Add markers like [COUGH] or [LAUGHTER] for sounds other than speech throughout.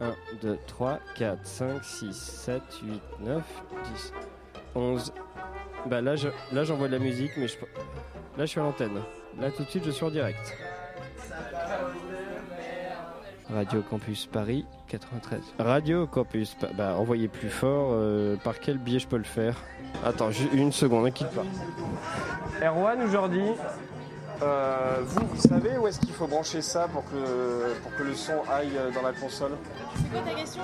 1, 2, 3, 4, 5, 6, 7, 8, 9, 10, 11. Bah là, je, là j'envoie de la musique, mais je, là je suis à l'antenne. Là tout de suite, je suis en direct. Radio Campus Paris 93. Radio Campus, bah envoyez plus fort. euh, par quel biais je peux le faire? Attends, une seconde, ne quitte pas. Erwan aujourd'hui? Euh, vous, vous savez où est-ce qu'il faut brancher ça pour que, pour que le son aille euh, dans la console? C'est quoi ta question?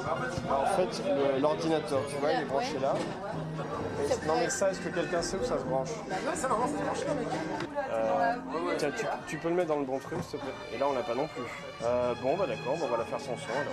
Bah, En fait, le- l'ordinateur, tu vois, il est branché là. Et- non mais ça, est-ce que quelqu'un sait où ça se branche? Euh, Tiens, tu, tu peux le mettre dans le bon truc, s'il te plaît. Et là, on l'a pas non plus. Euh, bon, bah d'accord, on va la faire sans son alors.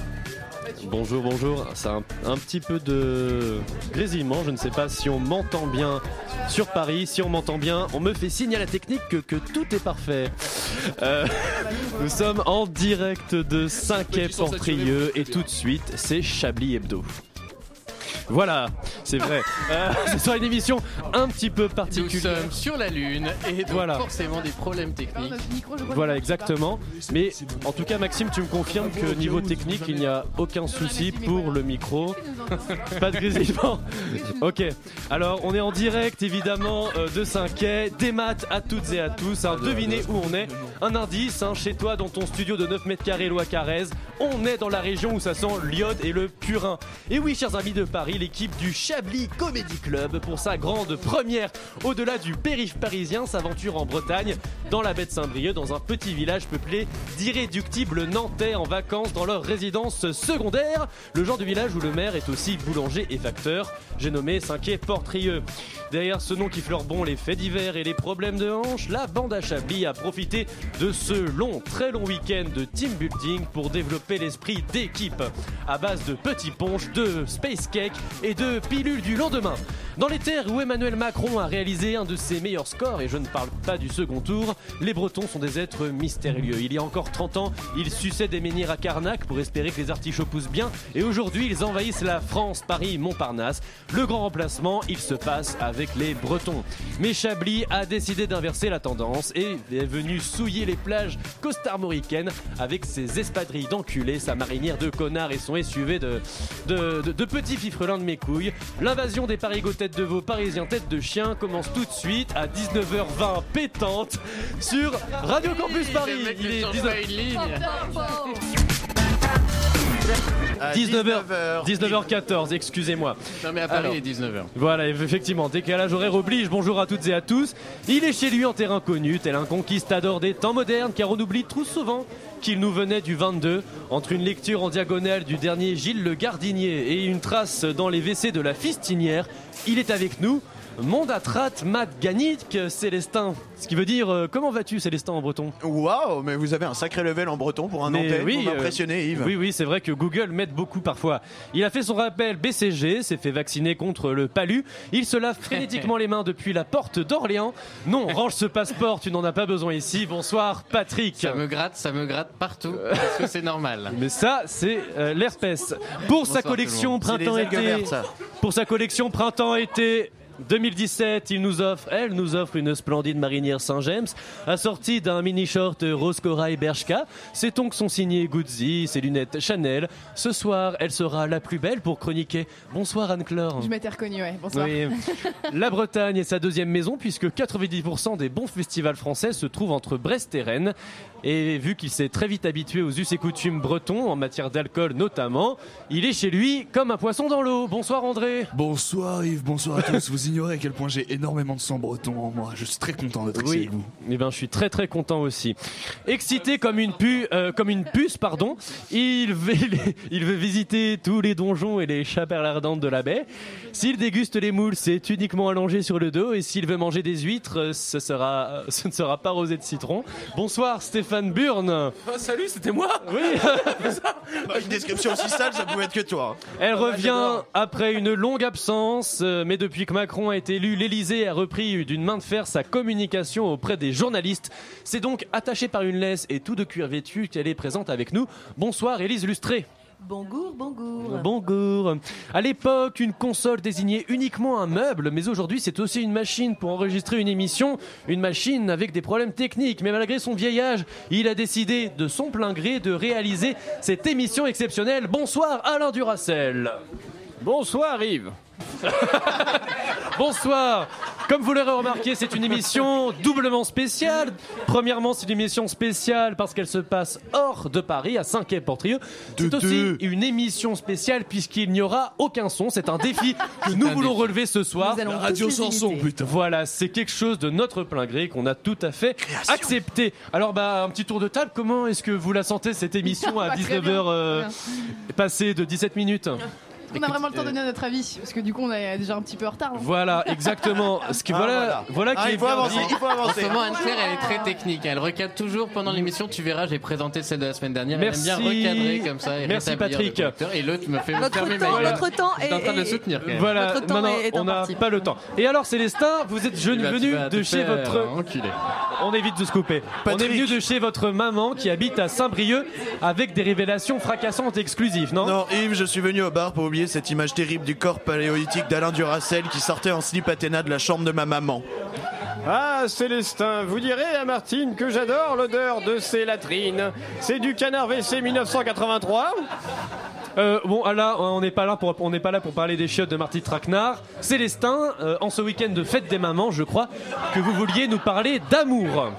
Bonjour, bonjour. C'est un, petit peu de grésillement. Je ne sais pas si on m'entend bien sur Paris. Si on m'entend bien, on me fait signe à la technique que, tout est parfait. Euh, nous sommes en direct de 5 quai Portrieux et tout de suite, c'est Chablis Hebdo. Voilà, c'est vrai. Euh, ce sera une émission un petit peu Nous particulière. sommes sur la Lune et donc Voilà. forcément des problèmes techniques. Voilà, exactement. Mais en tout cas, Maxime, tu me confirmes que niveau technique, il n'y a aucun souci pour le micro. [LAUGHS] Pas de grésillement. Ok. Alors, on est en direct, évidemment, euh, de Saint-Quay. Des maths à toutes et à tous. Hein. Devinez où on est. Un indice, hein, chez toi, dans ton studio de 9 mètres carrés, loi Carrez. On est dans la région où ça sent l'iode et le purin. Et oui, chers amis de Paris, l'équipe du Chablis Comedy Club, pour sa grande première au-delà du périph' parisien, s'aventure en Bretagne, dans la baie de Saint-Brieuc, dans un petit village peuplé d'irréductibles nantais en vacances dans leur résidence secondaire. Le genre de village où le maire est aussi boulanger et facteur. J'ai nommé Saint-Quay Portrieux. Derrière ce nom qui fleure bon les faits divers et les problèmes de hanche, la bande à Chablis a profité de ce long, très long week-end de team building pour développer l'esprit d'équipe à base de petits ponches, de space cake et de pilules du lendemain. Dans les terres où Emmanuel Macron a réalisé un de ses meilleurs scores, et je ne parle pas du second tour, les Bretons sont des êtres mystérieux. Il y a encore 30 ans, ils suçaient des menhirs à Carnac pour espérer que les artichauts poussent bien, et aujourd'hui, ils envahissent la France, Paris, Montparnasse. Le grand remplacement, il se passe avec les Bretons. Mais Chablis a décidé d'inverser la tendance et est venu souiller les plages costarmoricaines avec ses espadrilles d'enculés, sa marinière de connards et son SUV de, de, de- de petits fifrelins de mes couilles. L'invasion des parigots tête de veau, parisiens tête de chien commence tout de suite à 19h20 pétante sur Radio Campus Paris. Euh, 19h14, excusez-moi. Non mais à Paris il est 19h. Voilà, effectivement, décalage horaire oblige. Bonjour à toutes et à tous. Il est chez lui en terrain connu, tel un conquistador des temps modernes, car on oublie trop souvent qu'il nous venait du 22, entre une lecture en diagonale du dernier Gilles le Gardinier et une trace dans les WC de la Fistinière, il est avec nous Mondatrat Matganik Célestin. Ce qui veut dire euh, comment vas-tu Célestin en breton? Waouh, mais vous avez un sacré level en breton pour un Mais Nantais. oui, vous euh, m'impressionnez, Yves. Oui, oui, c'est vrai que Google m'aide beaucoup parfois. Il a fait son rappel BCG, s'est fait vacciner contre le palu. Il se lave frénétiquement [LAUGHS] les mains depuis la porte d'Orléans. Non, range ce passeport, tu n'en as pas besoin ici. Bonsoir, Patrick. Ça me gratte, ça me gratte partout. Parce que c'est normal? [LAUGHS] Mais ça, c'est euh, l'herpès. Pour sa Bonsoir collection printemps-été, pour sa collection printemps-été 2017, il nous offre, elle nous offre une splendide marinière Saint-James, assortie d'un mini short rose corail Bershka. Ses tongs sont signés Gucci, ses lunettes Chanel. Ce soir, elle sera la plus belle pour chroniquer. Bonsoir Anne-Claire. Je m'étais reconnue, ouais. Bonsoir. Oui. [LAUGHS] La Bretagne est sa deuxième maison puisque 90% des bons festivals français se trouvent entre Brest et Rennes. Et vu qu'il s'est très vite habitué aux us et coutumes bretons, en matière d'alcool notamment, il est chez lui comme un poisson dans l'eau. Bonsoir André. Bonsoir Yves, bonsoir à tous. Vous ignorez à quel point j'ai énormément de sang breton en moi. Je suis très content d'être ici Oui, avec vous. eh ben, je suis très très content aussi. Excité comme une, pu- euh, comme une puce, pardon, il veut, [LAUGHS] il veut visiter tous les donjons et les chapelles ardentes de la baie. S'il déguste les moules, c'est uniquement allongé sur le dos. Et s'il veut manger des huîtres, euh, ce, sera, euh, ce ne sera pas rosé de citron. Bonsoir Stéphane Burn. salut, c'était moi Oui. [LAUGHS] [LAUGHS] Bah, Une description aussi sale, ça pouvait être que toi. Elle revient après une longue absence, euh, mais depuis que Macron a été élu, l'Elysée a repris d'une main de fer sa communication auprès des journalistes. C'est donc attachée par une laisse et tout de cuir vêtu qu'elle est présente avec nous. Bonsoir Élise Lustré. Bonjour, bonjour. Bonjour. À l'époque, une console désignait uniquement un meuble, mais aujourd'hui, c'est aussi une machine pour enregistrer une émission. Une machine avec des problèmes techniques. Mais malgré son vieil âge, il a décidé de son plein gré de réaliser cette émission exceptionnelle. Bonsoir Alain Duracel. Bonsoir Yves. [LAUGHS] Bonsoir. Comme vous l'aurez remarqué, c'est une émission doublement spéciale. Premièrement, c'est une émission spéciale parce qu'elle se passe hors de Paris, à 5 quai Portrieux. C'est aussi une émission spéciale puisqu'il n'y aura aucun son. C'est un défi [LAUGHS] que nous voulons relever ce soir. Nous allons radio sans son, putain. Voilà, c'est quelque chose de notre plein gré qu'on a tout à fait accepté. Alors, bah, un petit tour de table. Comment est-ce que vous la sentez cette émission [LAUGHS] à Bah, très 19h bien, euh, passée de 17 minutes? On a vraiment le temps de euh, donner notre avis, parce que du coup on est déjà un petit peu en retard. hein. Voilà, exactement. Ce que Ah, voilà, voilà, Ah, qui est bien dit. En ce moment, Anne-Claire, elle est très technique. Elle recadre toujours pendant l'émission. Tu verras, j'ai présenté celle de la semaine dernière. Merci. Elle aime bien recadrer comme ça. Et Merci, rétablir Patrick. le. Et l'autre me fait Notre fermer temps- ma gueule. notre temps J'étais en train de le est- soutenir. quand même. Voilà, Notre temps non, non, est- est on n'a imparti. pas le temps. Et alors, Célestin, vous êtes vas- tu venu vas de chez faire votre. enculer. On évite de se couper. On est venu de chez votre maman qui habite à Saint-Brieuc avec des révélations fracassantes et exclusives, non? Non, Yves, je suis venu au bar pour oublier cette image terrible du corps paléolithique d'Alain Duracel qui sortait en slip Athéna de la chambre de ma maman. Ah, Célestin, vous direz à Martine que j'adore l'odeur de ces latrines. C'est du canard WC 1983 Euh, bon, là, on n'est pas là pour on n'est pas là pour parler des chiottes de Marty Traquenard. Célestin, euh, en ce week-end de fête des mamans, je crois que vous vouliez nous parler d'amour.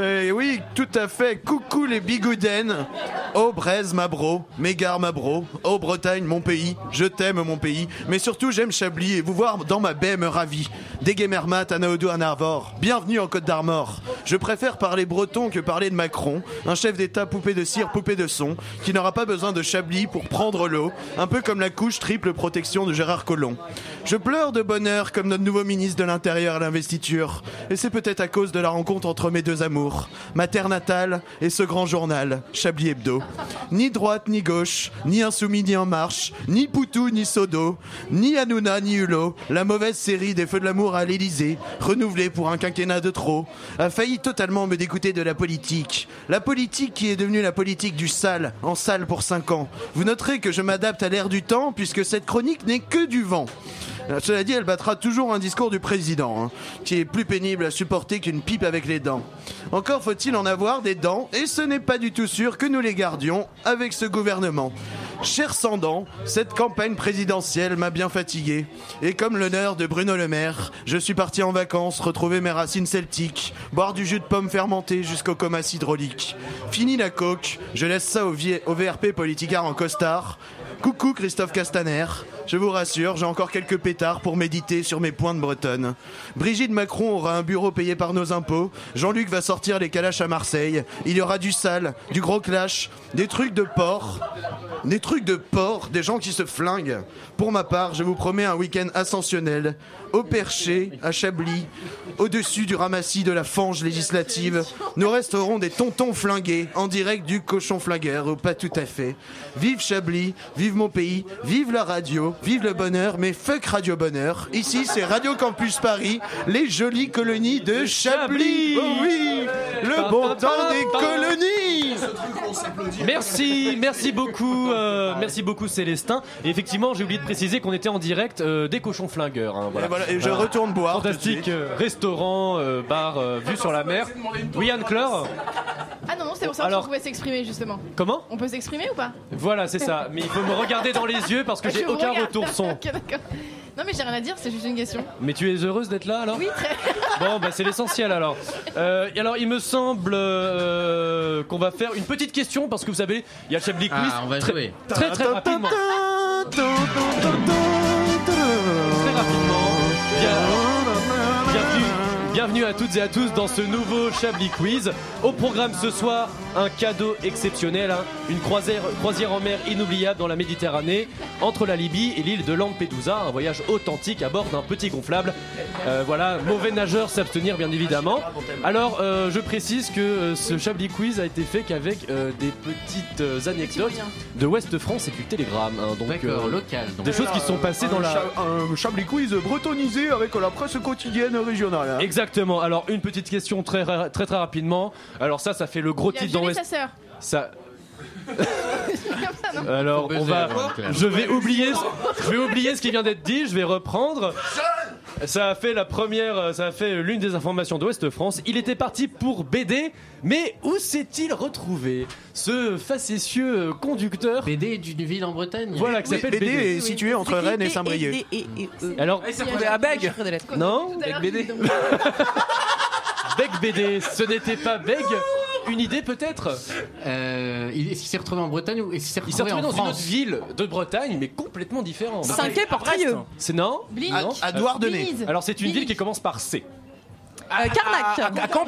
Eh oui, tout à fait. Coucou les bigoudens. Oh Braise, ma bro. Mégare, ma bro. Oh Bretagne, mon pays. Je t'aime, mon pays. Mais surtout, j'aime Chablis et vous voir dans ma baie me ravit. Déguémermat, Anaodo, Anarvor. Bienvenue en Côte d'Armor. Je préfère parler breton que parler de Macron. Un chef d'État poupée de cire, poupée de son, qui n'aura pas besoin de Chablis pour prendre l'eau. Un peu comme la couche triple protection de Gérard Collomb. Je pleure de bonheur comme notre nouveau ministre de l'Intérieur à l'investiture. Et c'est peut-être à cause de la rencontre entre mes deux amours, ma terre natale et ce grand journal, Chablis Hebdo. Ni droite ni gauche, ni insoumis ni en marche, ni Poutou ni Sodo, ni Hanouna ni Hulot, la mauvaise série des Feux de l'amour à l'Élysée, renouvelée pour un quinquennat de trop, a failli totalement me dégoûter de la politique. La politique qui est devenue la politique du sale, en salle pour 5 ans. Vous noterez que je m'adapte à l'ère du temps puisque cette chronique n'est que du vent. Euh, Cela dit, elle battra toujours un discours du président, hein, qui est plus pénible à supporter qu'une pipe avec les dents. Encore faut-il en avoir des dents, et ce n'est pas du tout sûr que nous les gardions avec ce gouvernement. Cher Sandan, cette campagne présidentielle m'a bien fatigué. Et comme l'honneur de Bruno Le Maire, je suis parti en vacances retrouver mes racines celtiques, boire du jus de pomme fermenté jusqu'au coma hydraulique. Fini la coque, je laisse ça au, VRP politicard en costard. Coucou Christophe Castaner, je vous rassure, j'ai encore quelques pétards pour méditer sur mes pointes bretonnes. Brigitte Macron aura un bureau payé par nos impôts, Jean-Luc va sortir les calaches à Marseille, il y aura du sale, du gros clash, des trucs de porc, des trucs de porc, des gens qui se flinguent. Pour ma part, je vous promets un week-end ascensionnel, au perché, à Chablis, au-dessus du ramassis de la fange législative. Nous resterons des tontons flingués, en direct du cochon flingueur, ou pas tout à fait. Vive Chablis, vive mon pays, vive la radio, vive le bonheur, mais fuck Radio Bonheur. Ici, c'est Radio Campus Paris, les jolies colonies de Chablis. Oh oui, le bon temps des colonies. Merci, merci beaucoup, euh, merci beaucoup Célestin. Et effectivement, j'ai oublié de préciser qu'on était en direct euh, des cochons flingueurs. hein, voilà. Et je retourne boire Fantastique euh, restaurant, euh, bar, euh, vue sur la mer. Oui, Anne-Claire Ah non, non, c'est pour ça Alors- qu'on pouvait s'exprimer justement. Comment On peut s'exprimer ou pas Voilà, c'est ça. Mais il faut me regarder dans les yeux parce que [LAUGHS] j'ai Je vous aucun regarde. retour son. Ok, d'accord. Non mais j'ai rien à dire, c'est juste une question. Mais tu es heureuse d'être là alors Oui, très. [LAUGHS] Bon, bah c'est l'essentiel alors. Euh, et alors, il me semble euh, qu'on va faire une petite question parce que vous savez, il y a le Chablis Quiz. Ah, on va très, jouer. Très très rapidement. Très rapidement. Bienvenue, à toutes et à tous dans ce nouveau Chablis Quiz. Au programme ce soir, un cadeau exceptionnel, hein. une croisière, croisière en mer inoubliable dans la Méditerranée, entre la Libye et l'île de Lampedusa, un voyage authentique à bord d'un petit gonflable. Euh, voilà, mauvais nageur s'abstenir bien évidemment. Alors, euh, je précise que euh, ce Chablis Quiz a été fait qu'avec euh, des petites euh, anecdotes de Ouest France et du Télégramme. hein. donc, D'accord, local, donc. Des choses qui sont passées dans la... Un Chablis Quiz bretonisé avec la presse quotidienne régionale. hein. Exactement. Alors une petite question très ra- très très rapidement. Alors ça, ça fait le gros Il a titre dans violé West. sa sœur. Ça. Comme ça, non Alors on va. Je vais oublier. Je vais oublier ce qui vient d'être dit. Je vais reprendre. Ça a fait la première. Ça a fait l'une des informations d'Ouest France. Il était parti pour BD, mais où s'est-il retrouvé Ce facétieux conducteur. BD d'une ville en Bretagne. Voilà, qui s'appelle BD BD. est situé entre Rennes et Saint-Brieuc. Alors, ça à Beg non l'heure, BD. Beg BD. Ce n'était pas Beg. Une idée peut-être Euh, il- Est-ce qu'il s'est retrouvé en Bretagne ou est-ce qu'il s'est Il s'est retrouvé, retrouvé dans une autre France ville de Bretagne, mais complètement différente. Cinquet Portrieux. C'est non Blinic. Non. À Douarnenez. Alors c'est une ville Blinic. qui commence par C. Euh, Carnac. À, à Camp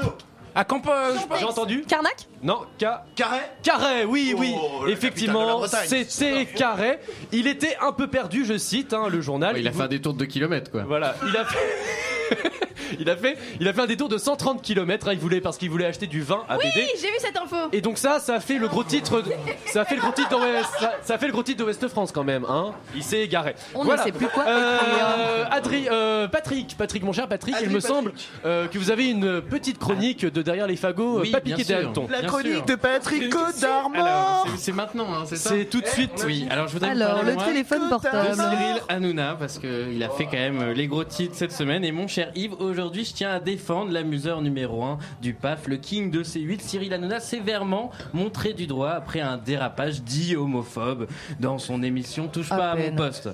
À Camp. euh, je sais pas. J'ai entendu Carnac Non, K. Carré Carré, oui, oui, Oh, la effectivement, capitale de la Bretagne. c'était Carré. Il était un peu perdu, je cite hein, le journal. Ouais, Il a fait un détour de 2 km quoi. Voilà, il a fait. [LAUGHS] [LAUGHS] il a fait, il a fait un détour de 130 km. il voulait parce qu'il voulait acheter du vin à Oui, BD. j'ai vu cette info. Et donc ça, ça a fait le gros titre. de- Ça a fait le gros titre d'Ouest. Ça, ça a fait le gros titre de West France quand même, hein. Il s'est égaré. On ne sait plus quoi Euh, Adri, euh, Patrick, Patrick, mon cher Patrick, il me semble euh, que vous avez une petite chronique de derrière les fagots, Oui, pas bien piqué sûr. des hannetons. La Bien chronique sûr. de Patrick Alors, Codarmor c'est- c'est maintenant, hein, c'est ça C'est tout de suite. Oui, alors je voudrais vous Alors, parler, le moi, téléphone de portable. Cyril Hanouna parce qu'il a fait quand même euh, les gros titres cette semaine. Et mon cher Yves, aujourd'hui, je tiens à défendre l'amuseur numéro 1 du PAF, le king de C8, Cyril Hanouna, sévèrement montré du doigt après un dérapage dit homophobe dans son émission Touche pas à mon poste.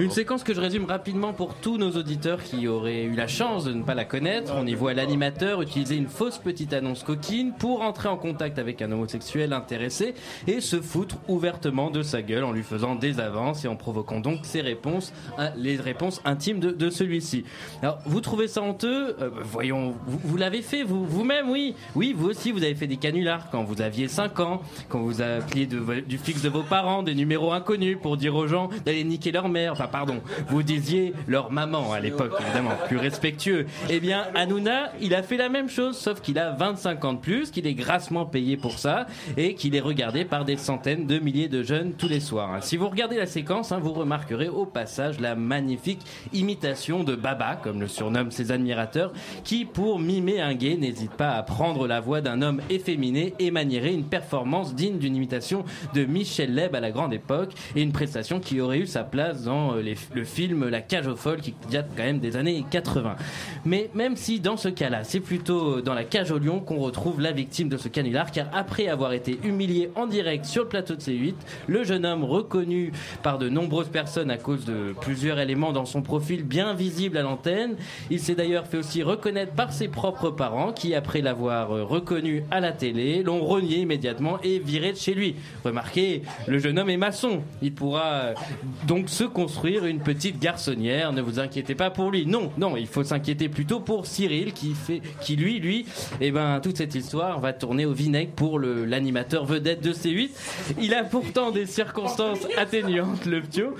Une séquence que je résume rapidement pour tous nos auditeurs qui auraient eu la chance de ne pas la connaître. On y voit l'animateur utiliser une fausse petite annonce coquine pour entrer en contact avec un homosexuel intéressé et se foutre ouvertement de sa gueule en lui faisant des avances et en provoquant donc ses réponses, les réponses intimes de, de celui-ci. Alors, vous trouvez ça honteux Euh, Voyons, vous, vous l'avez fait vous, vous-même, oui. Oui, vous aussi, vous avez fait des canulars quand vous aviez 5 ans, quand vous appeliez du fixe de vos parents des numéros inconnus pour dire aux gens d'aller niquer leur mère. Enfin, pardon, vous disiez leur maman à l'époque, évidemment, plus respectueux. Eh bien, Hanouna, il a fait la même chose, sauf qu'il a 25 ans de plus, qu'il est grassement payé pour ça et qu'il est regardé par des centaines de milliers de jeunes tous les soirs. hein. Si vous regardez la séquence, hein, vous remarquerez au passage la magnifique imitation de Baba, comme le surnomment ses admirateurs, qui, pour mimer un gay, n'hésite pas à prendre la voix d'un homme efféminé et maniérer une performance digne d'une imitation de Michel Leb à la grande époque et une prestation qui aurait eu sa place dans euh, le film La cage aux folles qui date quand même des années 80. Mais même si dans ce cas-là, c'est plutôt dans la cage au lion qu'on retrouve la victime de ce canular, car après avoir été humilié en direct sur le plateau de C8, le jeune homme reconnu par de nombreuses personnes à cause de plusieurs éléments dans son profil bien visible à l'antenne, il s'est d'ailleurs fait aussi reconnaître par ses propres parents qui, après l'avoir euh, reconnu à la télé, l'ont renié immédiatement et viré de chez lui. Remarquez, le jeune homme est maçon. Il pourra euh, donc se construire une petite garçonnière. Ne vous inquiétez pas pour lui. Non, non, il faut s'inquiéter plutôt pour Cyril qui fait, qui lui, lui, eh ben, toute cette histoire va tourner au vinaigre pour l'animateur vedette de C8. Il a pourtant des circonstances atténuantes, le ptio.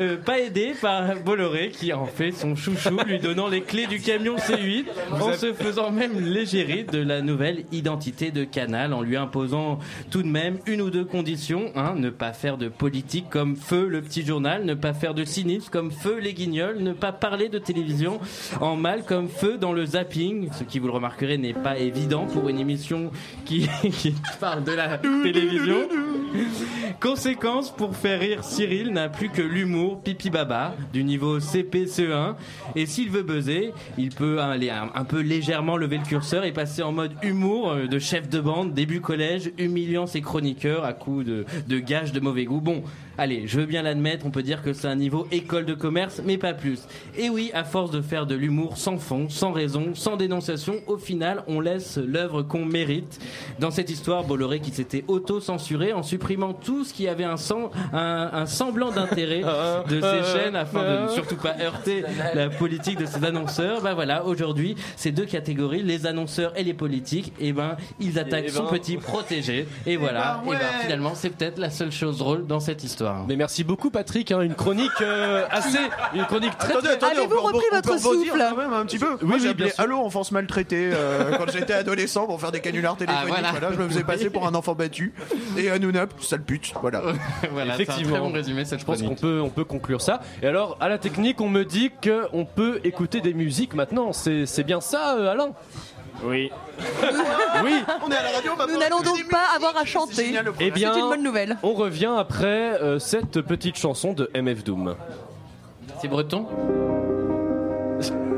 Euh, pas aidé par Bolloré qui en fait son chouchou, lui donnant les clés du camion C8 en se faisant même l'égérie de la nouvelle identité de Canal en lui imposant tout de même une ou deux conditions hein, ne pas faire de politique comme Feu le petit journal, ne pas faire de cynisme comme Feu les guignols, ne pas parler de télévision en mal comme Feu dans le zapping, ce qui vous le remarquerez n'est pas évident pour une émission qui, [LAUGHS] qui parle de la télévision. Conséquence, pour faire rire Cyril, n'a plus que l'humour pipi baba du niveau CP-CE1. Et s'il veut buzzer, il peut aller un, peu légèrement lever le curseur et passer en mode humour euh, de chef de bande, début collège, humiliant ses chroniqueurs à coups de, de gages de mauvais goût. Bon, allez, je veux bien l'admettre, on peut dire que c'est un niveau école de commerce, mais pas plus. Et oui, à force de faire de l'humour sans fond, sans raison, sans dénonciation, au final, on laisse l'œuvre qu'on mérite. Dans cette histoire, Bolloré qui s'était auto-censuré en supprimant tout ce qui avait un, sang- un, un semblant d'intérêt de ses chaînes afin de ne surtout pas heurter la politique de ses annonceurs. Bah voilà, aujourd'hui, ces deux catégories, les annonceurs et les politiques, et ben, ils attaquent Eh son ben. petit protégé. Et voilà, ben, et ben, ouais. finalement, c'est peut-être la seule chose drôle dans cette histoire. Mais merci beaucoup Patrick, hein, une chronique euh, assez, une chronique très Attendez, très- attendez, on peut, on peut- on peut rebondir souffle? quand même un petit peu. Oui, Moi, oui, j'ai bien appelé sûr. Allô enfance maltraitée euh, quand j'étais adolescent pour faire des canulars téléphoniques. voilà. voilà. je me faisais passer pour un enfant battu. Et Hanouna, sale pute. Voilà. voilà, c'est un Effectivement. très bon résumé cette Je pense qu'on chronique. peut, on peut conclure ça. Et alors, à la technique, on me dit qu'on peut écouter des musiques maintenant. C'est c'est bien ça, euh, Alain? Oui. [LAUGHS] Oui. On est à la radio, Nous n'allons donc pas avoir à chanter. Eh bien, C'est une bonne nouvelle. on revient après euh, cette petite chanson de MF Doom. C'est breton? [LAUGHS]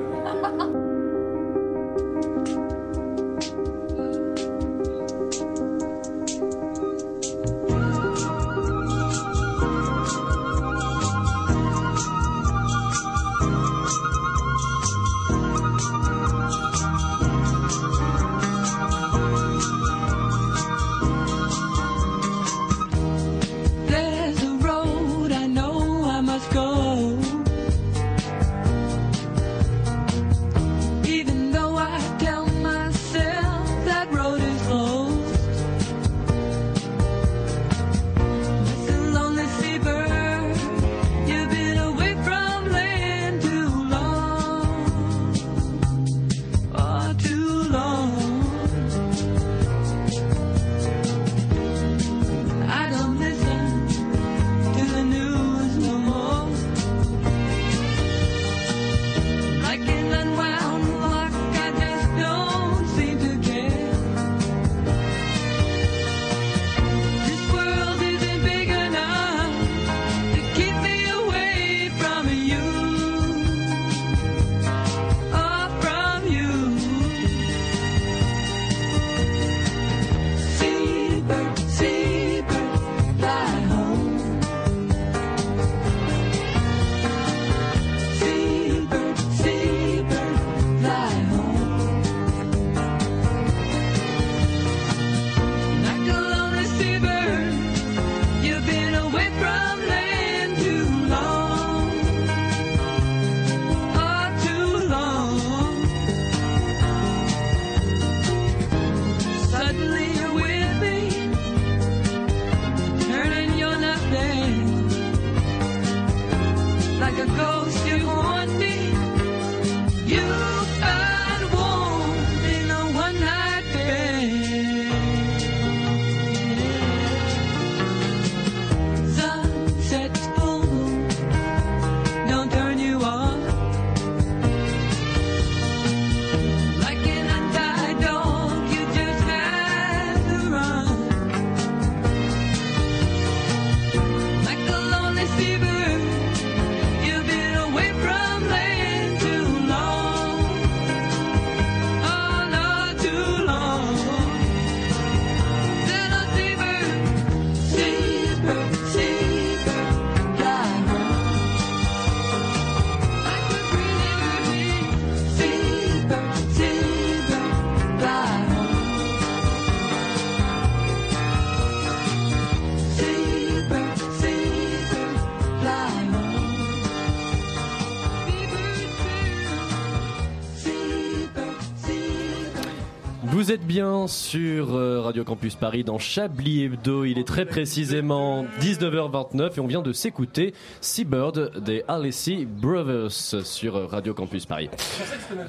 Vous êtes bien sur euh, Radio Campus Paris dans Chablis Hebdo. Il est très précisément 19h29 et on vient de s'écouter Seabird des Alessi Brothers sur euh, Radio Campus Paris.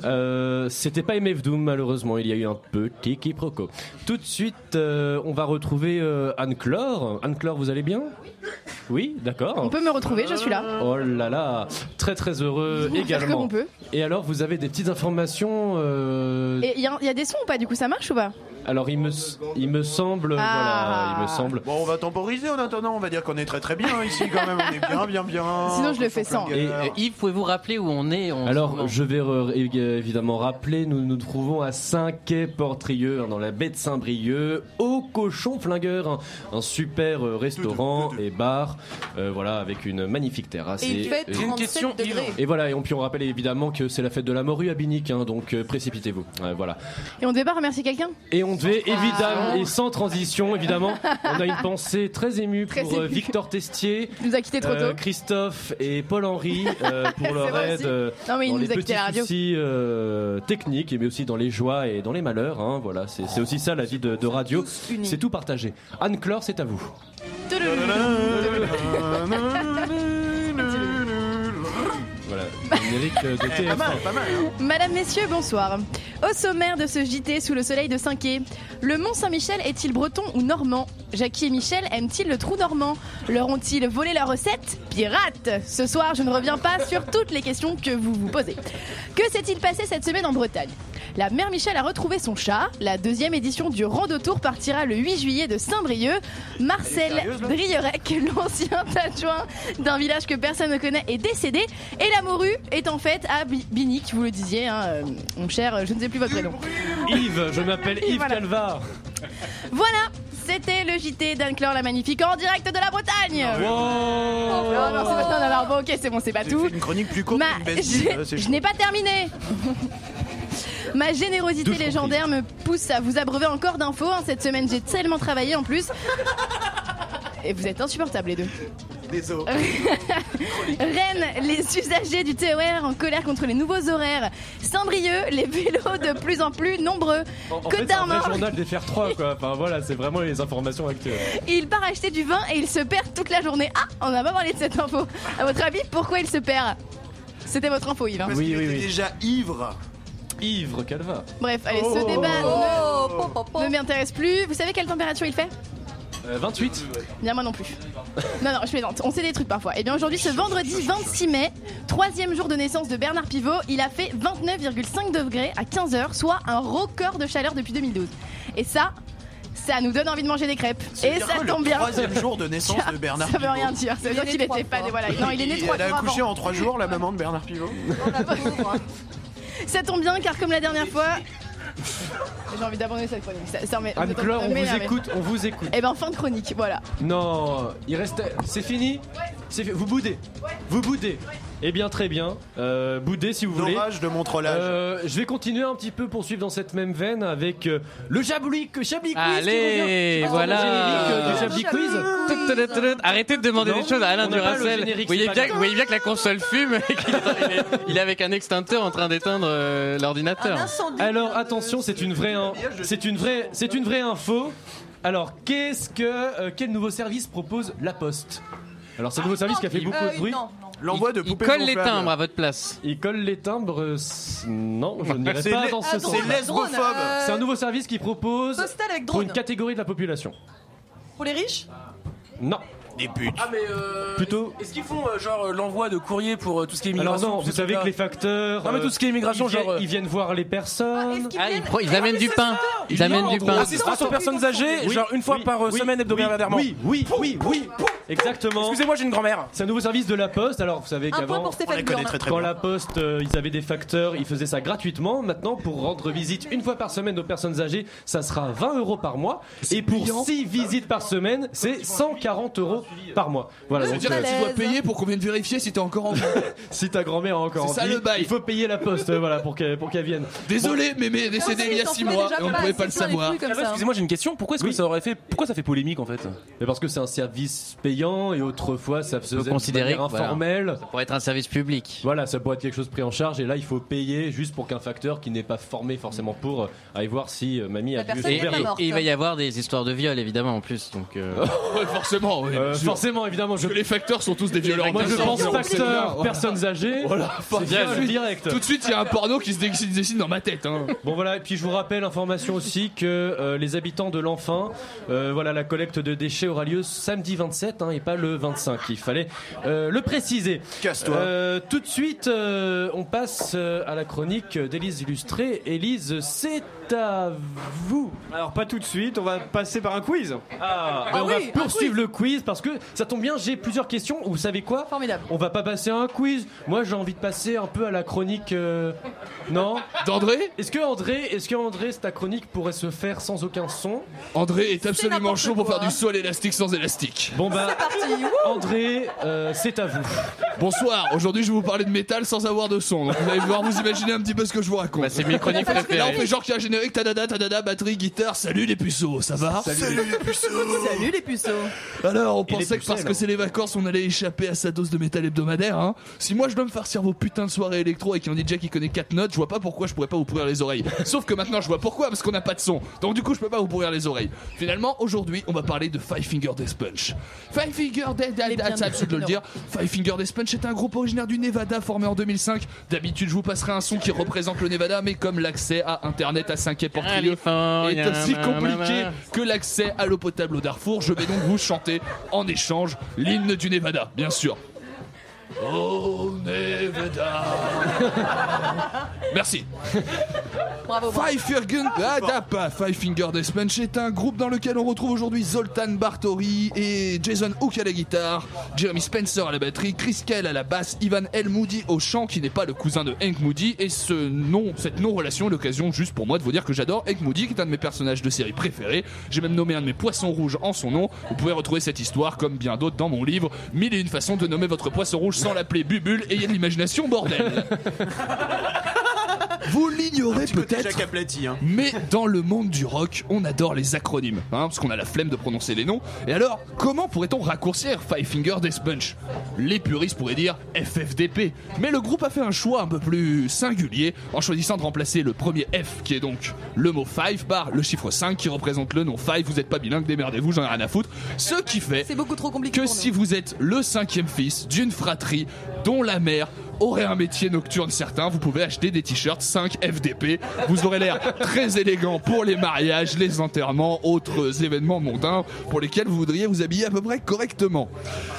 Euh, C'était pas MF Doom malheureusement, il y a eu un petit quiproquo. Tout de suite, euh, on va retrouver euh, Anne-Claire. Anne-Claire, vous allez bien? Oui, d'accord. On peut me retrouver, je suis là. Oh là là, très très heureux également. peut. Et alors, vous avez des petites informations Et il y, a- y a des sons ou pas Du coup, ça marche ou pas? Alors il me, il me semble, voilà, il me semble. Bon, on va temporiser en attendant. On va dire qu'on est très très bien ici quand même. On est bien, bien, bien. [LAUGHS] Sinon, je le fais sans. Et euh, Yves, pouvez-vous rappeler où on est Alors, je vais re- é- évidemment rappeler, nous nous trouvons à Saint-Quay-Portrieux, hein, dans la baie de Saint-Brieuc, au Cochon Flingueur, un, un super euh, restaurant et bar, euh, voilà, avec une magnifique terrasse. Et il fait et- 37 degrés. et voilà, et on, puis on rappelle évidemment que c'est la fête de la morue à Binic, hein, donc euh, précipitez-vous. Ouais, voilà. Et on pas remercier quelqu'un Et on devait Ah. évidemment, et sans transition évidemment, on a une pensée très émue Très pour euh, émue. Victor Testier, Il nous a quittés trop euh. Christophe et Paul-Henri euh, [LAUGHS] pour leur vrai aide aussi. euh, Non, mais il dans nous les a quitté petits à la radio. soucis euh, techniques, mais aussi dans les joies et dans les malheurs. hein, voilà, c'est c'est aussi ça la vie de, de radio. unis. C'est tout partagé. Anne-Claire, c'est à vous. [LAUGHS] Voilà, générique de Eh, Pas TF1. mal, pas mal. hein. Madame, messieurs, bonsoir. Au sommaire de ce JT sous le soleil de 5 le Mont Saint-Michel est-il breton ou normand? Jackie et Michel aiment-ils le trou normand? Leur ont-ils volé la recette? Pirate! Ce soir, je ne reviens pas sur toutes les questions que vous vous posez. Que s'est-il passé cette semaine en Bretagne? La mère Michel a retrouvé son chat. La deuxième édition du Rando Tour partira le 8 juillet de Saint-Brieuc. Marcel Drierec, [LAUGHS] l'ancien adjoint d'un village que personne ne connaît, est décédé. Et la morue est en fait à Bi- Binic, vous le disiez, hein, euh, mon cher, euh, je ne sais plus votre prénom. Yves, je m'appelle Yves Voilà. Calvar. Voilà, c'était le JT d'Anne-Claire la Magnifique en direct de la Bretagne. Wow. Oh, non, c'est pas, non, non, bon, ok, c'est bon, c'est pas tout. fait une chronique plus courte Ma- euh, je n'ai pas terminé. [LAUGHS] Ma générosité légendaire me pousse à vous abreuver encore d'infos. hein. Cette semaine, j'ai tellement travaillé en plus. Et vous êtes insupportables les deux. Désolé. [LAUGHS] Rennes, les usagers du TER en colère contre les nouveaux horaires. Saint-Brieuc, les vélos de plus en plus nombreux. En, en fait, c'est un vrai Cotarmort, journal des faire 3 quoi. Enfin voilà, c'est vraiment les informations actuelles. il part acheter du vin et il se perd toute la journée. Ah, on n'a pas parlé de cette info. À votre avis, pourquoi il se perd? C'était votre info, Yves. hein. Parce Oui, qu'il oui, était oui. déjà ivre. Ivre Calvar. Bref, allez, ce Oh. débat Oh, ne, ne m'intéresse plus. Vous savez quelle température il fait Euh, 28. Bien, moi non plus. Non, non, je plaisante. On sait des trucs parfois. Et bien aujourd'hui, ce vendredi 26 mai, troisième jour de naissance de Bernard Pivot, il a fait 29,5 degrés à 15h, soit un record de chaleur depuis 2012. Et ça, ça nous donne envie de manger des crêpes. Et ça quoi, tombe le bien. troisième jour de naissance de Bernard Ça veut Pivot rien dire. Ça veut dire qu'il né était trois pas. Voilà. Non, il est né trois Elle a jours accouché en trois jours, la maman de Bernard Pivot. Ça tombe bien car comme la dernière fois. [LAUGHS] J'ai envie d'abandonner cette chronique. Ça, on vous écoute, on vous écoute. Eh ben fin de chronique, voilà. Non, il reste. C'est fini C'est fi- Vous boudez Vous boudez Eh bien, très bien. Euh, boudez si vous voulez. L'orage de mon trollage. Euh, je vais continuer un petit peu, poursuivre dans cette même veine avec euh, le Chablis Quiz. qui Allez, voilà. Le générique euh, Quiz. Arrêtez de demander des choses à Alain Duracell. Vous voyez, bien, grave. vous voyez bien que la console fume et qu'il est, il avec un extincteur en train d'éteindre Un l'ordinateur. incendie. Alors attention, c'est une vraie, c'est une vraie, c'est une vraie info. Alors, qu'est-ce que, euh, quel nouveau service propose La Poste? Alors, c'est un nouveau service qui a fait beaucoup Euh, de bruit. non, non. L'envoi de Il poupées colle les gonflables. timbres à votre place. Il colle les timbres. euh, non, je n'irai C'est pas les- dans ce Ah, sens. C'est lesbophobe. euh, C'est un nouveau service qui propose Postal avec pour drone. une catégorie de la population. Pour les riches? Non, Des putes. Ah mais euh, Plutôt- Est-ce qu'ils font euh, genre euh, l'envoi de courrier pour euh, tout ce qui est alors immigration non, tout vous ce savez que les facteurs. Non mais euh, tout ce qui est immigration ils, viennent, genre. euh, ils viennent voir les personnes. Ah, ils, pro- ils amènent du pain. Ils amènent du pain. Assistance aux personnes âgées, Oui, genre une fois oui, par euh, oui, semaine hebdomadairement. Oui, oui, oui, oui, exactement. Excusez-moi, j'ai une grand-mère. C'est un nouveau service de la Poste. Alors, vous savez Un point qu'avant, pour On Stéphane les connaît très très quand bien. la Poste, euh, ils avaient des facteurs, ils faisaient ça gratuitement. Maintenant, pour rendre visite une fois par semaine aux personnes âgées, ça sera 20 euros par mois. Et pour 6 visites par semaine, c'est 140 euros par mois. Voilà. Donc, C'est-à-dire euh, que tu dois payer pour qu'on vienne vérifier si t'es encore en vie. [LAUGHS] si ta grand-mère a encore C'est ça le bail. il faut payer la Poste, euh, voilà, pour qu'elle pour qu'elle vienne. Désolé, mais mais décédé il y a 6 mois et on ne pouvait pas le savoir. Ah Excusez-moi, j'ai une question. Pourquoi est-ce que Oui. ça aurait fait Pourquoi ça fait polémique en fait? Mais parce que c'est un service payant et autrefois ça se faisait de considérer manière voilà. informelle. Pour être un service public. Voilà, ça pourrait être quelque chose pris en charge et là il faut payer juste pour qu'un facteur qui n'est pas formé forcément pour euh, aille voir si euh, mamie a La bu personne son Et, est verre pas d'eau. morte. et il va y avoir des histoires de viol évidemment en plus. Donc euh, [LAUGHS] Ouais, forcément, oui. Euh, sûr. forcément, évidemment, je, Parce que les facteurs sont tous des violeurs. moi je pense Donc, c'est facteur, bien, voilà. personnes âgées, [LAUGHS] Voilà, c'est direct. Tout de suite, il y a un porno qui se dessine dans ma tête. hein. Bon voilà, et puis je vous rappelle, information aussi que euh, les habitants de l'Enfin, euh, voilà, la collecte de déchets aura lieu samedi 27 hein, et pas le 25. Il fallait euh, le préciser. Casse-toi. Euh, tout de suite, euh, on passe euh, à la chronique d'Élise Illustrée. Élise, c'est à vous. Alors pas tout de suite, on va passer par un quiz. Ah, Ah ben, on oui, va poursuivre le quiz parce que ça tombe bien, j'ai plusieurs questions. Vous savez quoi? Formidable. On va pas passer à un quiz. Moi, j'ai envie de passer un peu à la chronique. euh, Non? D'André? Est-ce que André, est-ce que André, ta chronique pourrait se faire sans aucun son? André est absolument n'importe chaud pour quoi. faire du saut à l'élastique sans élastique. Bon bah, parti. André, euh, c'est à vous. Bonsoir, aujourd'hui je vais vous parler de métal sans avoir de son. Donc vous allez devoir vous imaginer un petit peu ce que je vous raconte. Bah, c'est mes chroniques Là on préférées. fait genre qu'il y a un générique, tadada, tadada, batterie, guitare, salut les puceaux, ça va? Salut les puceaux Salut les puceaux. Alors on pensait que parce que hein. c'est les vacances on allait échapper à sa dose de métal hebdomadaire. Hein. Si moi je dois me farcir vos putains de soirées électro avec un DJ qui connaît 4 notes, je vois pas pourquoi je pourrais pas vous pourrir les oreilles. [LAUGHS] Sauf que maintenant je vois pourquoi, parce qu'on n'a pas de son. Donc du coup je peux pas vous pourrir les oreilles. Finalement aujourd'hui on va parler de Five Finger Death Punch. Five Finger Death Punch, c'est absurde de le dire. Five Finger Death Punch est un groupe originaire du Nevada formé en 2005. D'habitude je vous passerai un son qui représente le Nevada, mais comme l'accès à internet à 5 portfolio est aussi compliqué que l'accès à l'eau potable au Darfour. Je vais donc vous chanter en échange l'hymne du Nevada, bien sûr. Oh Nevada. Merci. Bravo. bravo. Five Finger, ah, t'as pas. Five Finger Death Punch est un groupe dans lequel on retrouve aujourd'hui Zoltan Bartori et Jason Hook à la guitare, Jeremy Spencer à la batterie, Chris Kell à la basse, Ivan L. Moody au chant qui n'est pas le cousin de Hank Moody et ce nom, cette non-relation est l'occasion juste pour moi de vous dire que j'adore Hank Moody qui est un de mes personnages de série préférés. J'ai même nommé un de mes poissons rouges en son nom. Vous pouvez retrouver cette histoire comme bien d'autres dans mon livre. Mille et une façons de nommer votre poisson rouge sans l'appeler Bubule. Ayez de l'imagination, bordel. Vous l'ignorez peut-être. Hein. Mais dans le monde du rock, on adore les acronymes, hein, parce qu'on a la flemme de prononcer les noms. Et alors, comment pourrait-on raccourcir Five Finger Death Punch? Les puristes pourraient dire FFDP. Mais le groupe a fait un choix un peu plus singulier en choisissant de remplacer le premier F, qui est donc le mot 5, par le chiffre 5 qui représente le nom 5. Vous êtes pas bilingue, démerdez-vous, j'en ai rien à foutre. Ce qui fait C'est beaucoup trop compliqué. que si vous êtes le cinquième fils d'une fratrie dont la mère aurait un métier nocturne certain, vous pouvez acheter des t-shirts 5 FDP. Vous aurez l'air très élégant pour les mariages, les enterrements, autres événements mondains pour lesquels vous voudriez vous habiller à peu près correctement.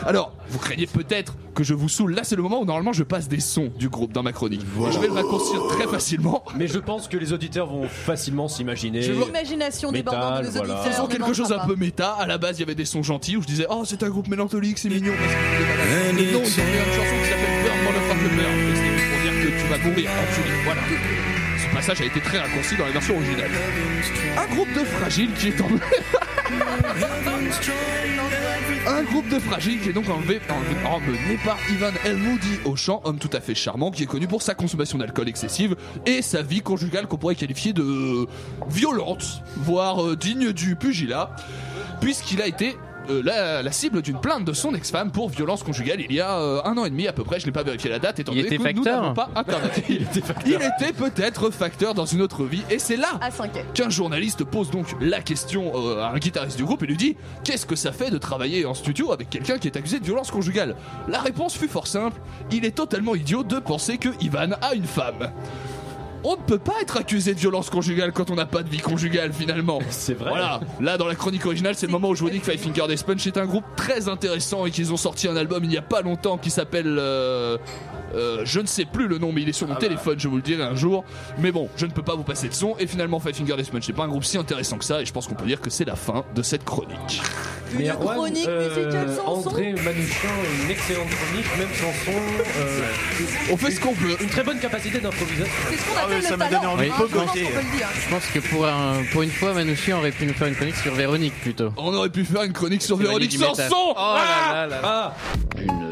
Alors, vous craignez peut-être que je vous saoule. Là, c'est le moment où normalement je passe des sons du groupe dans ma chronique. Je vais le raccourcir très facilement. Mais je pense que les auditeurs vont facilement s'imaginer. L'imagination débordante de nos voilà. auditeurs. Faisons quelque chose un peu méta. À la base, il y avait des sons gentils où je disais Oh, c'est un groupe mélancolique, c'est mignon parce non, ils ont fait une chanson qui s'appelle Pour dire que tu vas mourir. Voilà. Ce passage a été très raccourci dans la version originale. Un groupe de fragiles qui est en. [LAUGHS] Un groupe de fragiles qui est donc enlevé, emmené par Ivan El au chant, homme tout à fait charmant, qui est connu pour sa consommation d'alcool excessive et sa vie conjugale qu'on pourrait qualifier de violente, voire euh, digne du pugilat, puisqu'il a été euh, la, la cible d'une plainte de son ex-femme pour violence conjugale il y a euh, un an et demi à peu près. Je n'ai pas vérifié la date étant Il donné était que nous facteur n'avons pas [LAUGHS] internet. il était Il était peut-être facteur dans une autre vie et c'est là À 5 qu'un journaliste pose donc la question euh, à un guitariste du groupe et lui dit Qu'est-ce que ça fait de travailler en studio avec quelqu'un qui est accusé de violence conjugale? La réponse fut fort simple il est totalement idiot de penser que Ivan a une femme. On ne peut pas être accusé de violence conjugale quand on n'a pas de vie conjugale finalement. [LAUGHS] C'est vrai. Voilà, là dans la chronique originale, c'est le moment où je vous dis que Five Finger Death Punch est un groupe très intéressant et qu'ils ont sorti un album il n'y a pas longtemps qui s'appelle. euh, euh, je ne sais plus le nom, mais il est sur mon téléphone, je vous le dirai un jour. Mais bon, je ne peux pas vous passer de son. Et finalement, Five Finger Death Punch n'est pas un groupe si intéressant que ça, et je pense qu'on peut dire que c'est la fin de cette chronique. Mais Une Erwan, chronique euh, musicale sans son. André Manouchian, une excellente chronique, même sans son. euh, On fait ce qu'on peut. Une très bonne capacité d'improvisation. C'est ce qu'on Ah appelle ouais, ça le m'a talent. donné envie de hein, je pense pogoter. qu'on peut le dire. Je pense que pour, un, pour une fois, Manouchian aurait pu nous faire une chronique sur Véronique plutôt. On aurait pu faire une chronique sur Véronique sans son Oh là là là là. Ah Une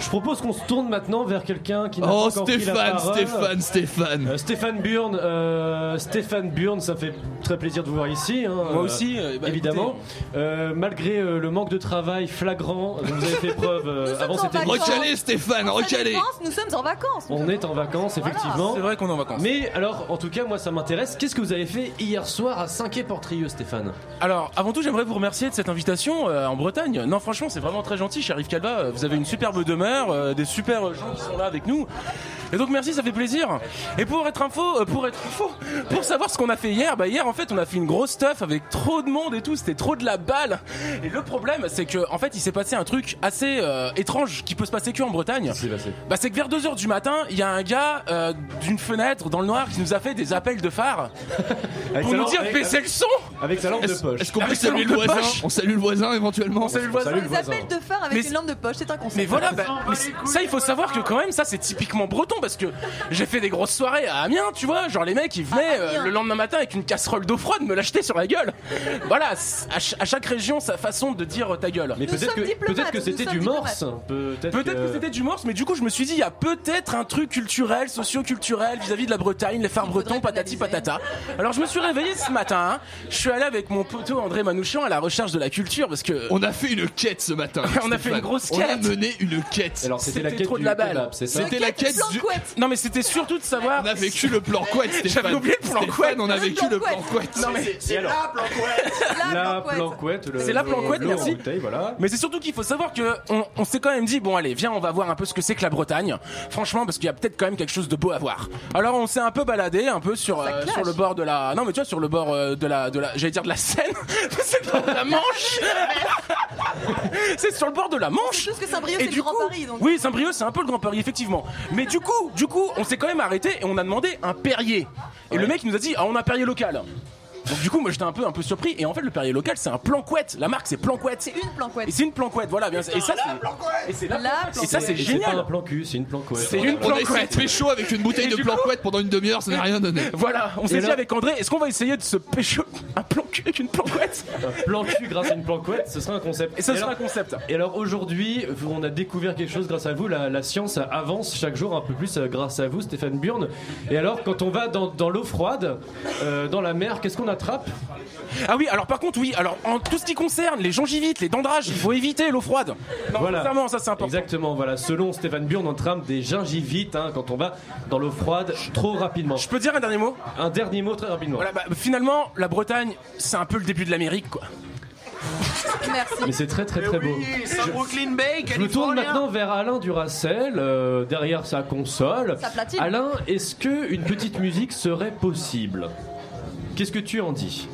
Je propose qu'on se tourne maintenant vers quelqu'un qui n'a pas Oh, encore pris la Stéphane, parole. Stéphane, Stéphane. Euh, Stéphane Burn, euh, Stéphane Burn, ça fait très plaisir de vous voir ici. hein, Moi aussi, euh, bah, évidemment. Euh, malgré euh, le manque de travail flagrant, dont vous avez fait preuve euh, avant cette émission. Recalé, Stéphane, recalé. Nous sommes en vacances. On est en vacances, effectivement. C'est vrai qu'on est en vacances. Mais alors, en tout cas, moi, ça m'intéresse. Qu'est-ce que vous avez fait hier soir à 5 Portrieux, Stéphane? Alors, avant tout, j'aimerais vous remercier de cette invitation euh, en Bretagne. Non, franchement, c'est vraiment très gentil, cher Calva. Euh, Vous avez une superbe demeure, euh, des super gens qui sont là avec nous. Et donc, merci, ça fait plaisir. Et pour être info, euh, pour être info, pour savoir ce qu'on a fait hier, bah hier, en fait, on a fait une grosse stuff avec trop de monde et tout. C'était trop de la balle. Et le problème, c'est que, en fait, il s'est passé un truc assez euh, étrange qui peut se passer que en Bretagne. Bah, c'est que vers 2h du matin, il y a un gars euh, d'une fenêtre dans le noir qui nous a fait des appels de phare [LAUGHS] Avec pour sa nous lampe- dire avec- baisser le son. Avec sa lampe de poche. est-ce qu'on peut Avec sa saluer le voisin. On salue le voisin éventuellement. On salue le voisin. Voisin. appels de phare avec Mais une lampe de poche, c'est un concept. Mais voilà, bah, mais ça il faut savoir que quand même ça c'est typiquement breton parce que j'ai fait des grosses soirées à Amiens, tu vois, genre les mecs ils venaient euh, le lendemain matin avec une casserole d'eau froide me l'acheter sur la gueule. Voilà, à, ch- à chaque région sa façon de dire euh, ta gueule. Mais peut-être que, peut-être que c'était du morse. Peut-être Peut-être que c'était du morse, mais du coup je me suis dit il y a peut-être un truc culturel, socio-culturel vis-à-vis de la Bretagne, les phares bretons, patati patata. Alors je me suis réveillé ce matin, hein. je suis allé avec mon poteau André Manouchian à la recherche de la culture parce que On a fait une quête ce matin. [LAUGHS] On a fait une grosse On a quête. mené une quête. Alors c'était la quête trop de du la balle. c'est C'était la quête du. non mais c'était surtout de savoir On a vécu le plan couette, [LAUGHS] Stéphane. J'avais oublié le plan couette. On a vécu le plan couette. couette. Non mais Et alors La planquette. C'est la planquette, l'eau en merci. Mais c'est surtout qu'il faut savoir que on, s'est quand même dit bon allez viens on va voir un peu ce que c'est que la Bretagne. Franchement parce qu'il y a peut-être quand même quelque chose de beau à voir. Alors on s'est un peu baladé un peu sur euh, sur le bord de la non mais tu vois sur le bord euh, de la de la j'allais dire de la Seine. [LAUGHS] c'est le bord de la Manche. [LAUGHS] c'est sur le bord de la Manche. Juste que Saint-Brieuc, Et c'est du le Grand coup- Paris. Donc. Oui, Saint-Brieuc, c'est un peu le Grand Paris, effectivement. Mais du coup, du coup, on s'est quand même arrêté et on a demandé un Perrier. Et le mec il nous a dit, ah, on a un Perrier local. Donc du coup, moi j'étais un peu un peu surpris. Et en fait, le Perrier local, c'est un planquette. La marque, c'est planquette. C'est une planquette. Et c'est une planquette, voilà. Bien, et ça, c'est. Et c'est la La Et ça, c'est c'est pas un génial. plan cul, c'est une planquette. C'est une On a essayé de planquette. pécho avec une bouteille Et de du plan coup- couette pendant une demi-heure, ça n'a rien donné. [LAUGHS] Voilà, on s'est dit là- avec André, est-ce qu'on va essayer de se pécho un plan cul avec une planquette? Un plan cul grâce à une planquette, ce serait un concept. Et ça alors- sera un concept. Et alors aujourd'hui, on a découvert quelque chose grâce à vous. La, la science avance chaque jour un peu plus euh, grâce à vous, Stéphane Burn. Et alors, quand on va dans, dans l'eau froide, euh, dans la mer, qu'est-ce qu'on attrape Ah oui, alors par contre, oui, alors en tout ce qui concerne les jongivites, les dendrages, il faut éviter l'eau froide. Non, Voilà. sincèrement, ça c'est important. Exactement, voilà. Selon Stéphane Burn, on trame des gingivites hein, quand on va dans l'eau froide trop rapidement. Je peux dire un dernier mot? Un dernier mot très rapidement. Voilà, bah, finalement, la Bretagne, c'est un peu le début de l'Amérique, quoi. Merci. Mais c'est très très très beau. Brooklyn Bay, Je me tourne maintenant vers Alain Duracel, euh, derrière sa console. Sa. Alain, est-ce que une petite musique serait possible? Qu'est-ce que tu en dis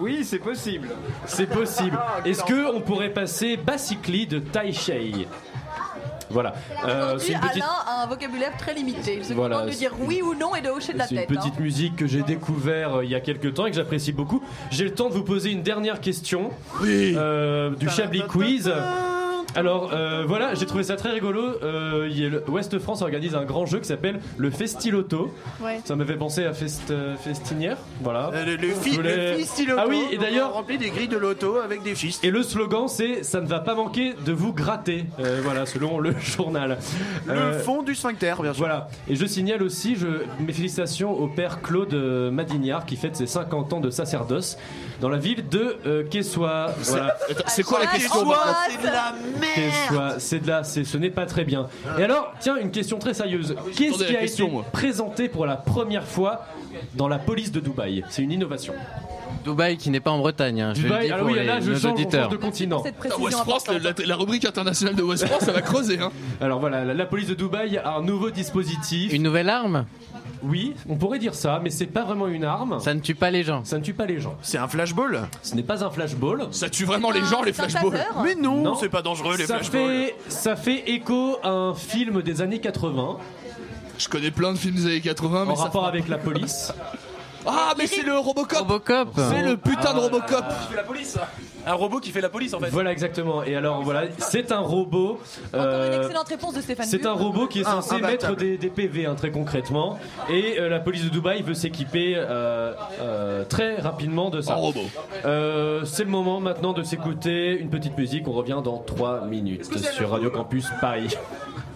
Oui, c'est possible. C'est possible. Est-ce que on pourrait passer Basically de Tai Shay Voilà. Euh, c'est une petite. Alain a un vocabulaire très limité. Il se Voilà, contente de dire oui ou non et de hocher de la C'est une tête. petite hein. musique que j'ai découvert euh, il y a quelques temps et que j'apprécie beaucoup. J'ai le temps de vous poser une dernière question Oui. euh, du Chablis Quiz. Alors euh, voilà, j'ai trouvé ça très rigolo. Euh, il y a le- Ouest France organise un grand jeu qui s'appelle le Festiloto. Ouais. Ça m'avait pensé à Fest, euh, Festinière. Voilà. Euh, Le, le, fi- Je voulais- le fistiloto, Ah oui, et d'ailleurs- on remplit des grilles de loto avec des fistes. Et le slogan c'est ça ne va pas manquer de vous gratter. Euh, voilà, selon le [LAUGHS] journal. Le Euh, fond du sphincter, bien sûr. Voilà. Et je signale aussi je, mes félicitations au père Claude euh, Madignard qui fête ses 50 ans de sacerdoce dans la ville de euh, Quessoy. Voilà. Attends, C'est quoi la question Soit, c'est de la Quessoy, c'est de là, c'est, ce n'est pas très bien. Et alors, tiens, une question très sérieuse. Qu'est-ce j'attendais qui a question, été moi. présenté pour la première fois dans la police de Dubaï? C'est une innovation. Dubaï qui n'est pas en Bretagne. hein, je Dubaï, le dis alors pour oui, les, là, je nos auditeurs. de continent. Cette Putain, précision West France, la, la rubrique internationale de West France, ça va creuser. Hein. Alors voilà, la, la police de Dubaï a un nouveau dispositif. Une nouvelle arme? Oui, on pourrait dire ça, mais c'est pas vraiment une arme. Ça ne tue pas les gens. Ça ne tue pas les gens. C'est un flashball Ce n'est pas un flashball. Ça tue vraiment les gens, les flashballs. Mais non, Non. c'est pas dangereux les ça flashballs. fait, ça fait écho à un film des années 80 Je connais plein de films des années 80, mais en ça rapport avec la police. Ah, mais c'est le Robocop Robocop C'est le putain de Robocop Qui fait la police Un robot qui fait la police en fait. Voilà exactement. Et alors voilà, c'est un robot. Une euh, excellente réponse de Stéphane. C'est Bull. un robot qui est Ah, censé imbattable. mettre des, des PV hein, très concrètement et euh, la police de Dubaï veut s'équiper euh, euh, très rapidement de ça. Robot. Euh, c'est le moment maintenant de s'écouter une petite musique. On revient dans 3 minutes sur Radio Campus Paris. [LAUGHS]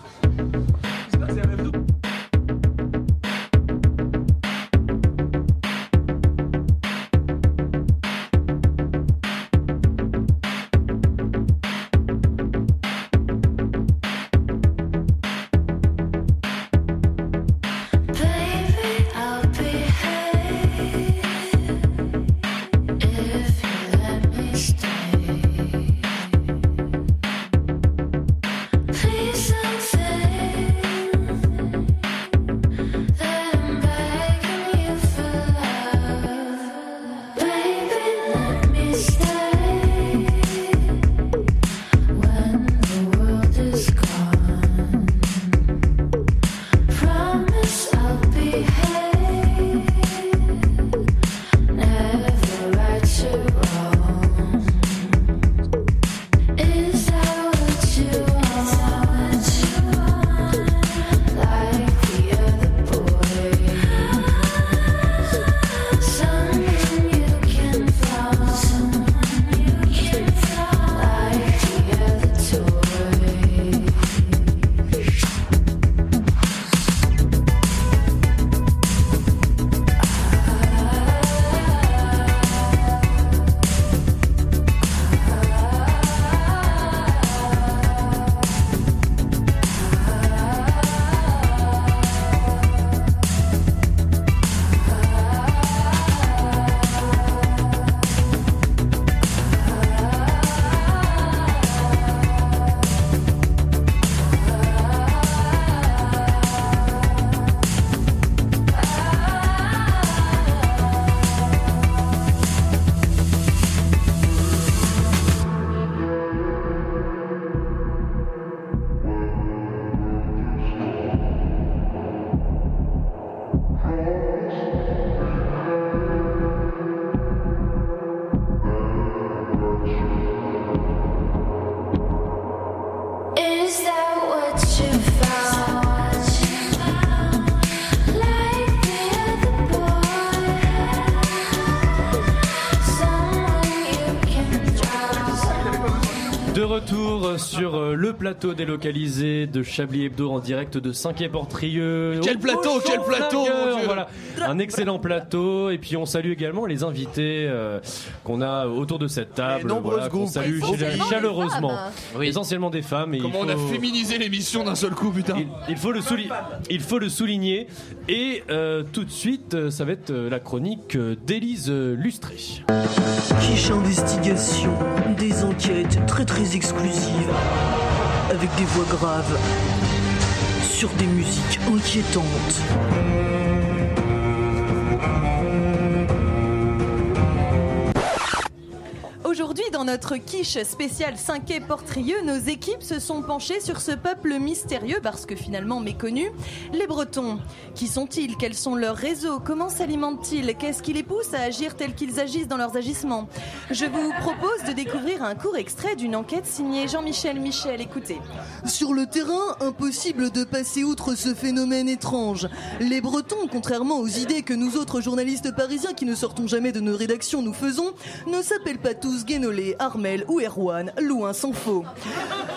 plateau délocalisé de Chablis Hebdo en direct de 5 Portrieux. Quel Au plateau, quel plateau. Voilà, un excellent plateau. Et puis on salue également les invités euh, qu'on a autour de cette table. nombreux voilà, qu'on groupes. salue chaleureusement. femmes. Essentiellement des femmes. Et Comment on a féminisé l'émission d'un seul coup, putain il, il faut le souli- il faut le souligner. Et euh, tout de suite, euh, ça va être la chronique d'Élise Lustré. Quiche Investigation, des enquêtes très très exclusives, avec des voix graves, sur des musiques inquiétantes. Dans notre quiche spéciale 5 quai Portrieux, nos équipes se sont penchées sur ce peuple mystérieux, parce que finalement méconnu, les Bretons. Qui sont-ils? Quels sont leurs réseaux? Comment s'alimentent-ils? Qu'est-ce qui les pousse à agir tels qu'ils agissent dans leurs agissements? Je vous propose de découvrir un court extrait d'une enquête signée Jean-Michel Michel. Écoutez. Sur le terrain, impossible de passer outre ce phénomène étrange. Les Bretons, contrairement aux idées que nous autres journalistes parisiens qui ne sortons jamais de nos rédactions nous faisons, ne s'appellent pas tous Armel ou Erwan, loin s'en faut.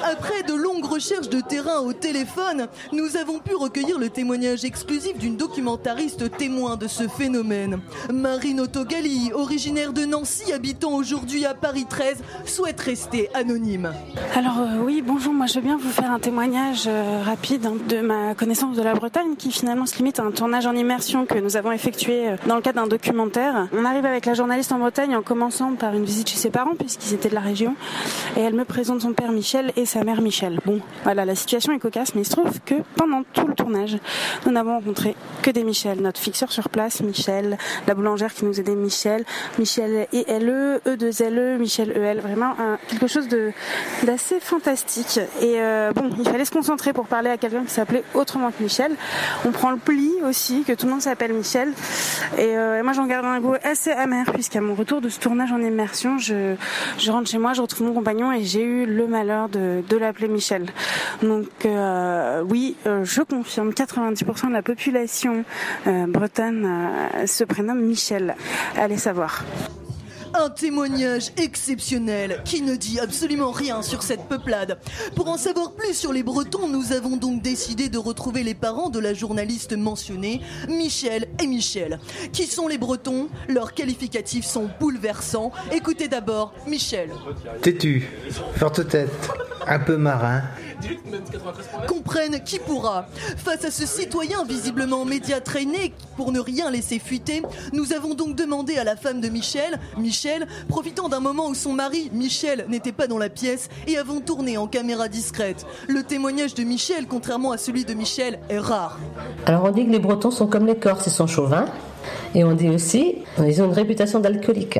Après de longues recherches de terrain au téléphone, nous avons pu recueillir le témoignage exclusif d'une documentariste témoin de ce phénomène. Marine Autogali, originaire de Nancy, habitant aujourd'hui à Paris 13, souhaite rester anonyme. Alors euh, oui, bonjour, moi je veux bien vous faire un témoignage euh, rapide hein, de ma connaissance de la Bretagne qui finalement se limite à un tournage en immersion que nous avons effectué euh, dans le cadre d'un documentaire. On arrive avec la journaliste en Bretagne en commençant par une visite chez ses parents puisqu'ils qu'ils étaient de la région. Et elle me présente son père Michel et sa mère Michel. Bon, voilà, la situation est cocasse, mais il se trouve que pendant tout le tournage, nous n'avons rencontré que des Michel. Notre fixeur sur place, Michel, la boulangère qui nous aidait, Michel, Michel et LE, E2LE, Michel EL, vraiment quelque chose d'assez fantastique. Et euh, bon, il fallait se concentrer pour parler à quelqu'un qui s'appelait autrement que Michel. On prend le pli aussi, que tout le monde s'appelle Michel. Et euh, moi, j'en garde un goût assez amer, puisqu'à mon retour de ce tournage en immersion, je, je rentre chez moi, je retrouve mon compagnon et j'ai eu le malheur de, de l'appeler Michel. Donc euh, oui, euh, je confirme, 90% de la population euh, bretonne euh, se prénomme Michel. Allez savoir. Un témoignage exceptionnel qui ne dit absolument rien sur cette peuplade. Pour en savoir plus sur les Bretons, nous avons donc décidé de retrouver les parents de la journaliste mentionnée, Michel et Michel. Qui sont les Bretons? Leurs qualificatifs sont bouleversants. Écoutez d'abord Michel. Têtu, forte tête, un peu marin. Comprenne qui pourra. Face à ce citoyen visiblement média traîné pour ne rien laisser fuiter, nous avons donc demandé à la femme de Michel, Michel, profitant d'un moment où son mari, Michel, n'était pas dans la pièce, et avons tourné en caméra discrète. Le témoignage de Michel, contrairement à celui de Michel, est rare. Alors on dit que les Bretons sont comme les Corses, ils sont chauvins. Et on dit aussi qu'ils ont une réputation d'alcoolique.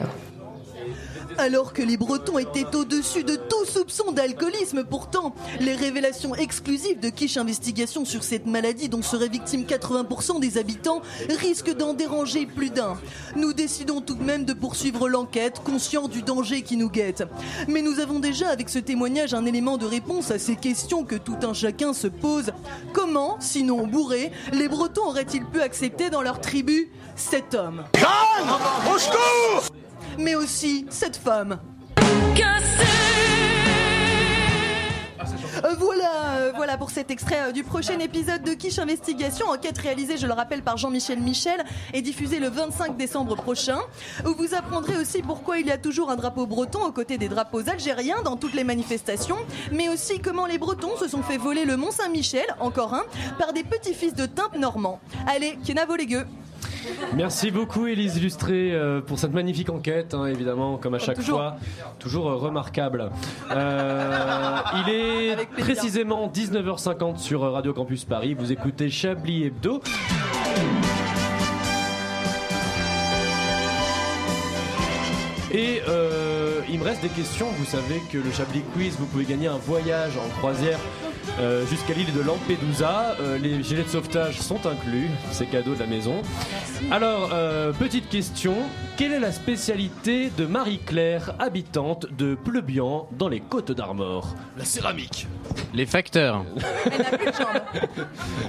Alors que les Bretons étaient au-dessus de tout soupçon d'alcoolisme, pourtant, les révélations exclusives de Quiche Investigation sur cette maladie dont seraient victimes 80% des habitants risquent d'en déranger plus d'un. Nous décidons tout de même de poursuivre l'enquête, conscients du danger qui nous guette. Mais nous avons déjà avec ce témoignage un élément de réponse à ces questions que tout un chacun se pose. Comment, sinon bourrés, les Bretons auraient-ils pu accepter dans leur tribu cet homme? Au Mais aussi cette femme. Euh, voilà, euh, voilà pour cet extrait euh, du prochain épisode de Quiche Investigation, enquête réalisée, je le rappelle, par Jean-Michel Michel et diffusée le 25 décembre prochain, où vous apprendrez aussi pourquoi il y a toujours un drapeau breton aux côtés des drapeaux algériens dans toutes les manifestations, mais aussi comment les Bretons se sont fait voler le Mont Saint-Michel, encore un, par des petits-fils de Timpe normands. Allez, Kenavo les gueux Merci beaucoup Élise Illustré euh, pour cette magnifique enquête, hein, évidemment, comme à chaque toujours. fois, toujours euh, remarquable. Euh, il est [LAUGHS] précisément 19h50 sur Radio Campus Paris. Vous écoutez Chablis Hebdo. Et il me reste des questions. Vous savez que le Chablis Quiz, vous pouvez gagner un voyage en croisière euh, jusqu'à l'île de Lampedusa. Euh, les gilets de sauvetage sont inclus, c'est cadeau de la maison. Alors, euh, petite question. Quelle est la spécialité de Marie-Claire, habitante de Pleubian, dans les Côtes d'Armor? La céramique. Les facteurs. [LAUGHS]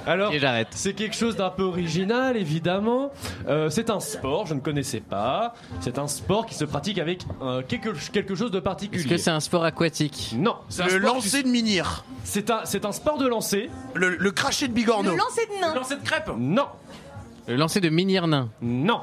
Alors, Et j'arrête. c'est quelque chose d'un peu original, évidemment. Euh, c'est un sport, je ne connaissais pas. C'est un sport qui se pratique avec euh, quelque, quelque chose de particulier. Est-ce que c'est un sport aquatique? Non. c'est un Le sport lancer qui- de minir. C'est un, c'est un sport de lancer. Le, le cracher de bigorneau. Le lancer de nain, Lancer de crêpes Non. Le lancer de minir nain. Non.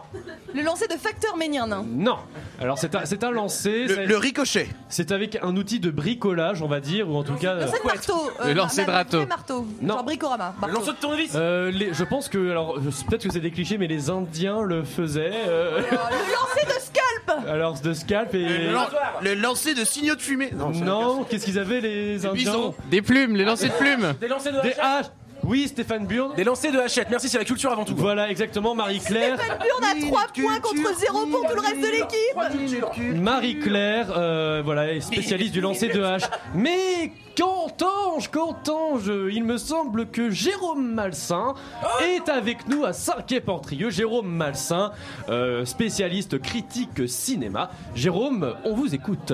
le lancer de facteur méniernin. Non. Alors c'est un, c'est un lancer. Le, c'est- le ricochet. C'est avec un outil de bricolage, on va dire, ou en tout cas. euh, Lancer de marteau. Le lancer de râteau. marteau. Non. Genre bricorama. Le marteau. lancer de tournevis euh, les- je pense que, alors, je- peut-être que c'est des clichés, mais les Indiens le faisaient. euh, Le lancer de scalp alors de scalp et. Le, lan- le lancer de signaux de fumée. Non, qu'est-ce qu'ils avaient les Indiens bisons. Des plumes, les lancers de plumes. Des lancers de Des haches. Oui, Stéphane Burn. Des lancers de hachette. Merci, c'est la culture avant tout. Voilà, exactement, Marie-Claire. Stéphane Burn a 3 points contre 0 pour tout le reste de l'équipe Marie-Claire, euh, voilà, est spécialiste du lancer de hache. Mais qu'entends-je, qu'entends-je Il me semble que Jérôme Malsain est avec nous à Saint-Quay-Portrieux. Jérôme Malsain, euh, spécialiste critique cinéma. Jérôme, on vous écoute.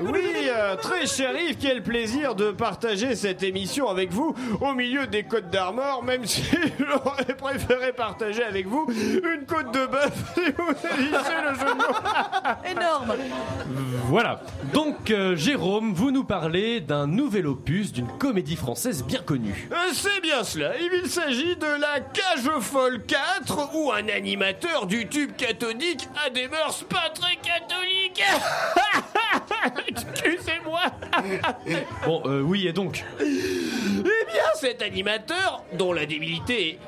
Oui, euh, très cher Yves, quel plaisir de partager cette émission avec vous au milieu des côtes d'Armor, même [LAUGHS] si j'aurais préféré partager avec vous une côte de bœuf, [LAUGHS] si vous saisissez le jeu de mots. [LAUGHS] Énorme Voilà. Donc, euh, Jérôme, vous nous parlez d'un nouvel opus d'une comédie française bien connue. Euh, C'est bien cela, il s'agit de la Cage folle 4 où un animateur du tube cathodique a des mœurs pas très catholiques. Excusez-moi. [LAUGHS] Bon, euh, oui, et donc Eh bien, cet animateur, dont la débilité est,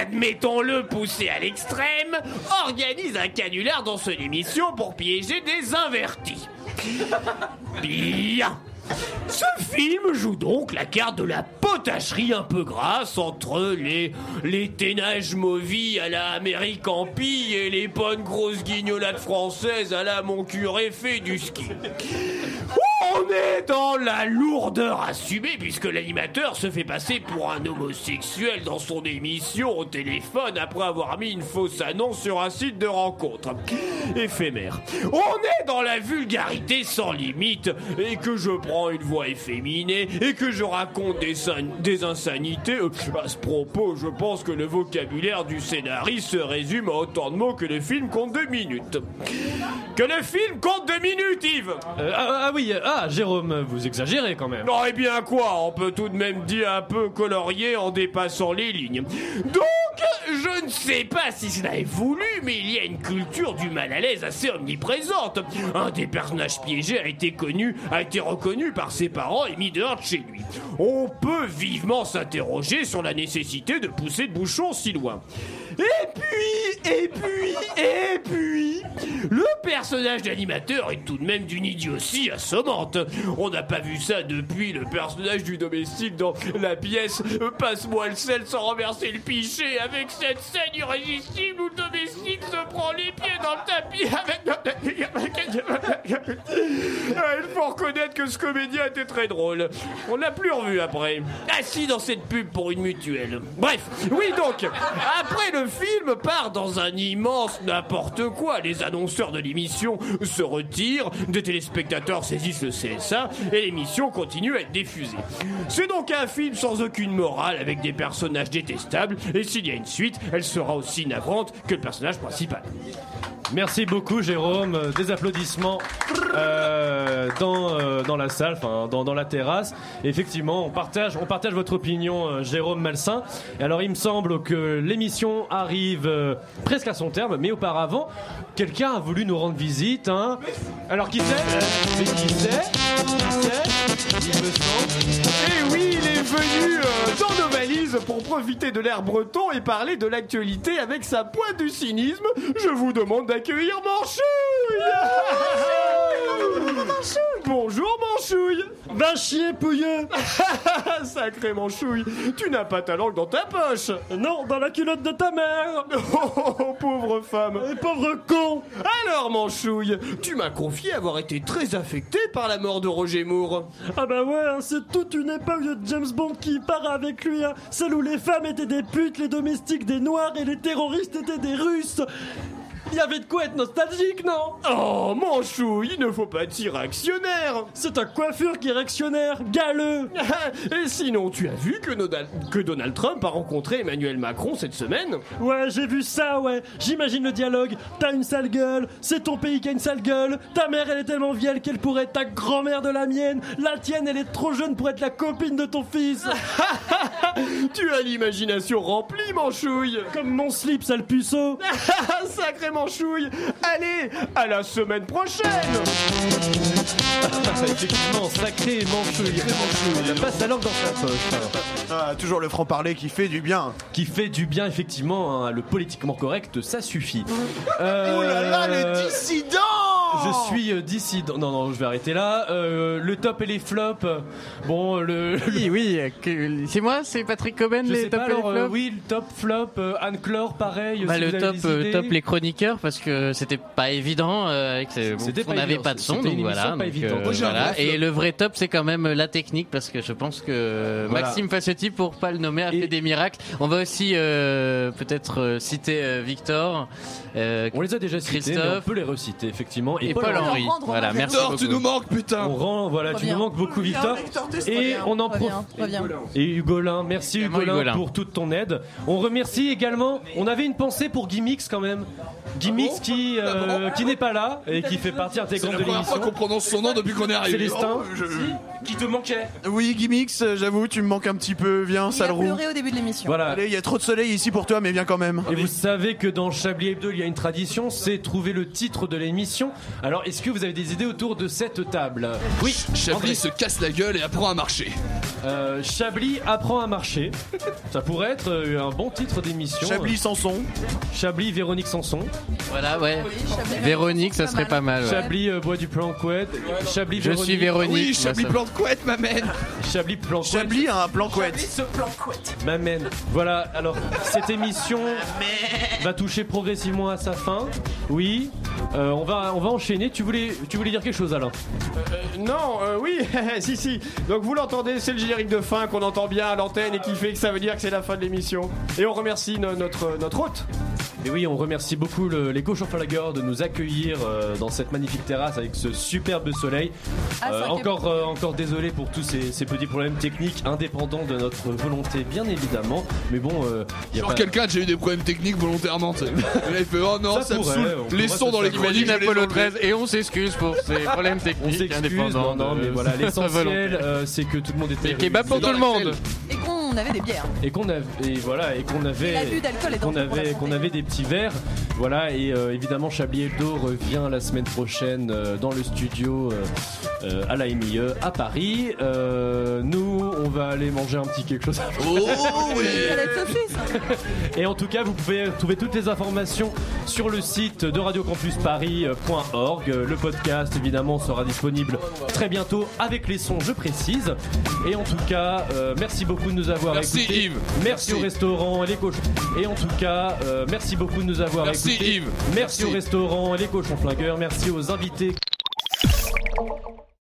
admettons-le, poussée à l'extrême, organise un canular dans son émission pour piéger des invertis. Bien. Ce film joue donc la carte de la potacherie un peu grasse entre les, les ténages movis à la Amérique en pille et les bonnes grosses guignolades françaises à la mon curé fait du ski. On est dans la lourdeur assumée puisque l'animateur se fait passer pour un homosexuel dans son émission au téléphone après avoir mis une fausse annonce sur un site de rencontre. Éphémère. On est dans la vulgarité sans limite et que je prends une voix efféminée et que je raconte des, san- des insanités. Euh, À ce propos, je pense que le vocabulaire du scénariste se résume à autant de mots que le film compte deux minutes. Que le film compte deux minutes, Yves Euh, ah, ah oui, euh, ah Jérôme, vous exagérez quand même. non, eh bien quoi On peut tout de même dire un peu colorié en dépassant les lignes. Donc, je ne sais pas si cela est voulu, mais il y a une culture du mal à l'aise assez omniprésente. Un des personnages piégés a été connu, a été reconnu par ses parents et mis dehors de chez lui. On peut vivement s'interroger sur la nécessité de pousser le bouchon si loin. Et puis, et puis, et puis, le personnage d'animateur est tout de même d'une idiotie assommante. On n'a pas vu ça depuis le personnage du domestique dans la pièce Passe-moi le sel sans renverser le pichet avec cette scène irrésistible où le domestique se prend les pieds dans le tapis avec... Il faut reconnaître que ce comédien était très drôle. On l'a plus revu après. Assis dans cette pub pour une mutuelle. Bref, oui donc, après le film part dans un immense n'importe quoi. Les annonceurs de l'émission se retirent, des téléspectateurs saisissent le CSA et l'émission continue à être diffusée. C'est donc un film sans aucune morale avec des personnages détestables et s'il y a une suite, elle sera aussi navrante que le personnage principal. Merci beaucoup Jérôme, des applaudissements euh, dans, euh, dans la salle, enfin dans, dans la terrasse. Effectivement, on partage, on partage votre opinion euh, Jérôme Malsain. Et alors il me semble que l'émission arrive presque à son terme, mais auparavant, quelqu'un a voulu nous rendre visite. Hein. Alors qui c'est? Qui c'est? Qui c'est? Il me semble. Et oui, il est venu dans nos valises pour profiter de l'air breton et parler de l'actualité avec sa pointe du cynisme. Je vous demande d'accueillir Manchouille [LAUGHS] Bonjour Manchouille. Va chier, pouilleux. [LAUGHS] Sacré Manchouille, tu n'as pas ta langue dans ta poche. Non, dans la culotte de ta mère. [LAUGHS] Oh, pauvre femme. Et pauvre con. Alors Manchouille, tu m'as confié avoir été très affecté par la mort de Roger Moore. Ah bah ouais, hein, c'est toute une époque de James Bond qui part avec lui, hein. celle où les femmes étaient des putes, les domestiques des noirs et les terroristes étaient des russes il y avait de quoi être nostalgique, non Oh, Manchouille, il ne faut pas être si réactionnaire C'est ta coiffure qui est réactionnaire, galeux [LAUGHS] Et sinon, tu as vu que, Nodal- que Donald Trump a rencontré Emmanuel Macron cette semaine Ouais, j'ai vu ça, ouais. J'imagine le dialogue. T'as une sale gueule, c'est ton pays qui a une sale gueule. Ta mère, elle est tellement vieille qu'elle pourrait être ta grand-mère de la mienne. La tienne, elle est trop jeune pour être la copine de ton fils. [LAUGHS] Tu as l'imagination remplie, Manchouille Comme mon slip, sale puceau. [LAUGHS] Sacré Manchouille Allez, à la semaine prochaine Effectivement, sacré manchouille. Il passe sa langue dans sa poche. Ah, toujours le franc-parler qui fait du bien. Qui fait du bien, effectivement. hein, le politiquement correct, ça suffit. [LAUGHS] Euh, Oh là là, le dissident Je suis euh, dissident. Non, non, je vais arrêter là. Euh, le top et les flops. Bon, le. Oui, oui, que- c'est moi, c'est Patrick Coben, Je les sais top pas, et les alors, euh, flops oui, le top, flop, euh, Anne-Clore, pareil. Bah, si le vous avez top, des euh, idées. top les chroniqueurs parce que c'était pas évident euh, avec C'était on pas n'avait évident, pas de son c'était donc une voilà, émission pas donc, évidente. euh, Moi, j'ai un voilà. vrai et le vrai top c'est quand même la technique parce que je pense que Voilà. Maxime Fassetti pour pas le nommer a fait des miracles on va aussi euh, peut-être euh, citer euh, Victor euh, On les a déjà cités, mais on Christophe peut les reciter, effectivement. Et, Paul Henry voilà merci Victor, beaucoup tu nous manques, putain On rend, voilà, tu nous manques beaucoup, Victor. Et on en profite. Et Hugolin, merci Hugolin, pour toute ton aide. On remercie également, on avait une pensée pour Gimmix quand même. Gimmix qui, euh, qui n'est pas là et qui fait partie C'est intégrante la de première fois l'émission. qu'on prononce son nom depuis qu'on est arrivé. Célestin. Oh, je- Qui te manquait Oui, Gimmix, euh, j'avoue, tu me manques un petit peu. Viens, Il a sale roux. pleuré au début de l'émission. Voilà. Allez, il y a trop de soleil ici pour toi, mais viens quand même. Et vous savez que dans Chablis Hebdo, il y a une tradition, c'est trouver le titre de l'émission Alors, est-ce que vous avez des idées autour de cette table Oui, Chablis se casse la gueule et apprend à marcher. Euh, Chablis apprend à marcher. Ça pourrait être euh, un bon titre d'émission. Chablis Sanson. Chablis Véronique Sanson. Voilà, ouais. Véronique, ça serait pas mal. ouais. Chablis euh, bois du plan couette. Chablis Je suis Véronique. Oui, moi, Chablis ça- plan de couette m'amène. Chablis plan couette. Chablis a un plan couette. Ce plan couette. M'amène. Voilà, alors cette émission va toucher progressivement à sa fin. Oui, euh, on, va, enchaîner. Tu voulais, tu voulais dire quelque chose, Alain Euh, non, euh, oui, [LAUGHS] si, si. Donc vous l'entendez, c'est le générique de fin qu'on entend bien à l'antenne et qui fait que ça veut dire que c'est la fin de l'émission. Et on remercie no- notre, notre hôte. Et oui, on remercie beaucoup le- les coachs Flagger de nous accueillir euh, dans cette magnifique terrasse avec ce superbe soleil. Ah, Euh, encore, euh, encore désolé pour tous ces, ces petits problèmes techniques indépendants de notre volonté, bien évidemment. Mais bon, euh, y a Genre pas- quelqu'un a déjà eu des problèmes techniques volontairement. [LAUGHS] là il fait oh non Ça ça, me pourrait, saoule. on Les sons dans les chroniques. Imagine je vais les Apollo enlever. 13 et on s'excuse pour ces [LAUGHS] problèmes on techniques s'excuse, indépendants. non, non, mais voilà, [LAUGHS] l'essentiel, euh, c'est que tout le monde était. Et kebab pour tout le monde. Et qu'on avait des bières. Et qu'on avait, et voilà, et qu'on avait, qu'on avait, qu'on avait des petits verres, voilà, et euh, évidemment Chablis Hebdo revient la semaine prochaine euh, dans le studio euh, à la MIE à Paris. Euh, nous, on va aller manger un petit quelque chose. Oh oui ça. [LAUGHS] Et en tout cas, vous pouvez trouver toutes les informations sur le site de radiocampusparis.org. Le podcast, évidemment, sera disponible très bientôt avec les sons, je précise. Et en tout cas, euh, merci beaucoup de nous avoir Merci. Yves. Merci, Merci. au restaurant et les cochons. Et en tout cas, euh, merci beaucoup de nous avoir Merci, écoutés. Yves. Merci, Merci. au restaurant et les cochons flingueurs. Merci aux invités.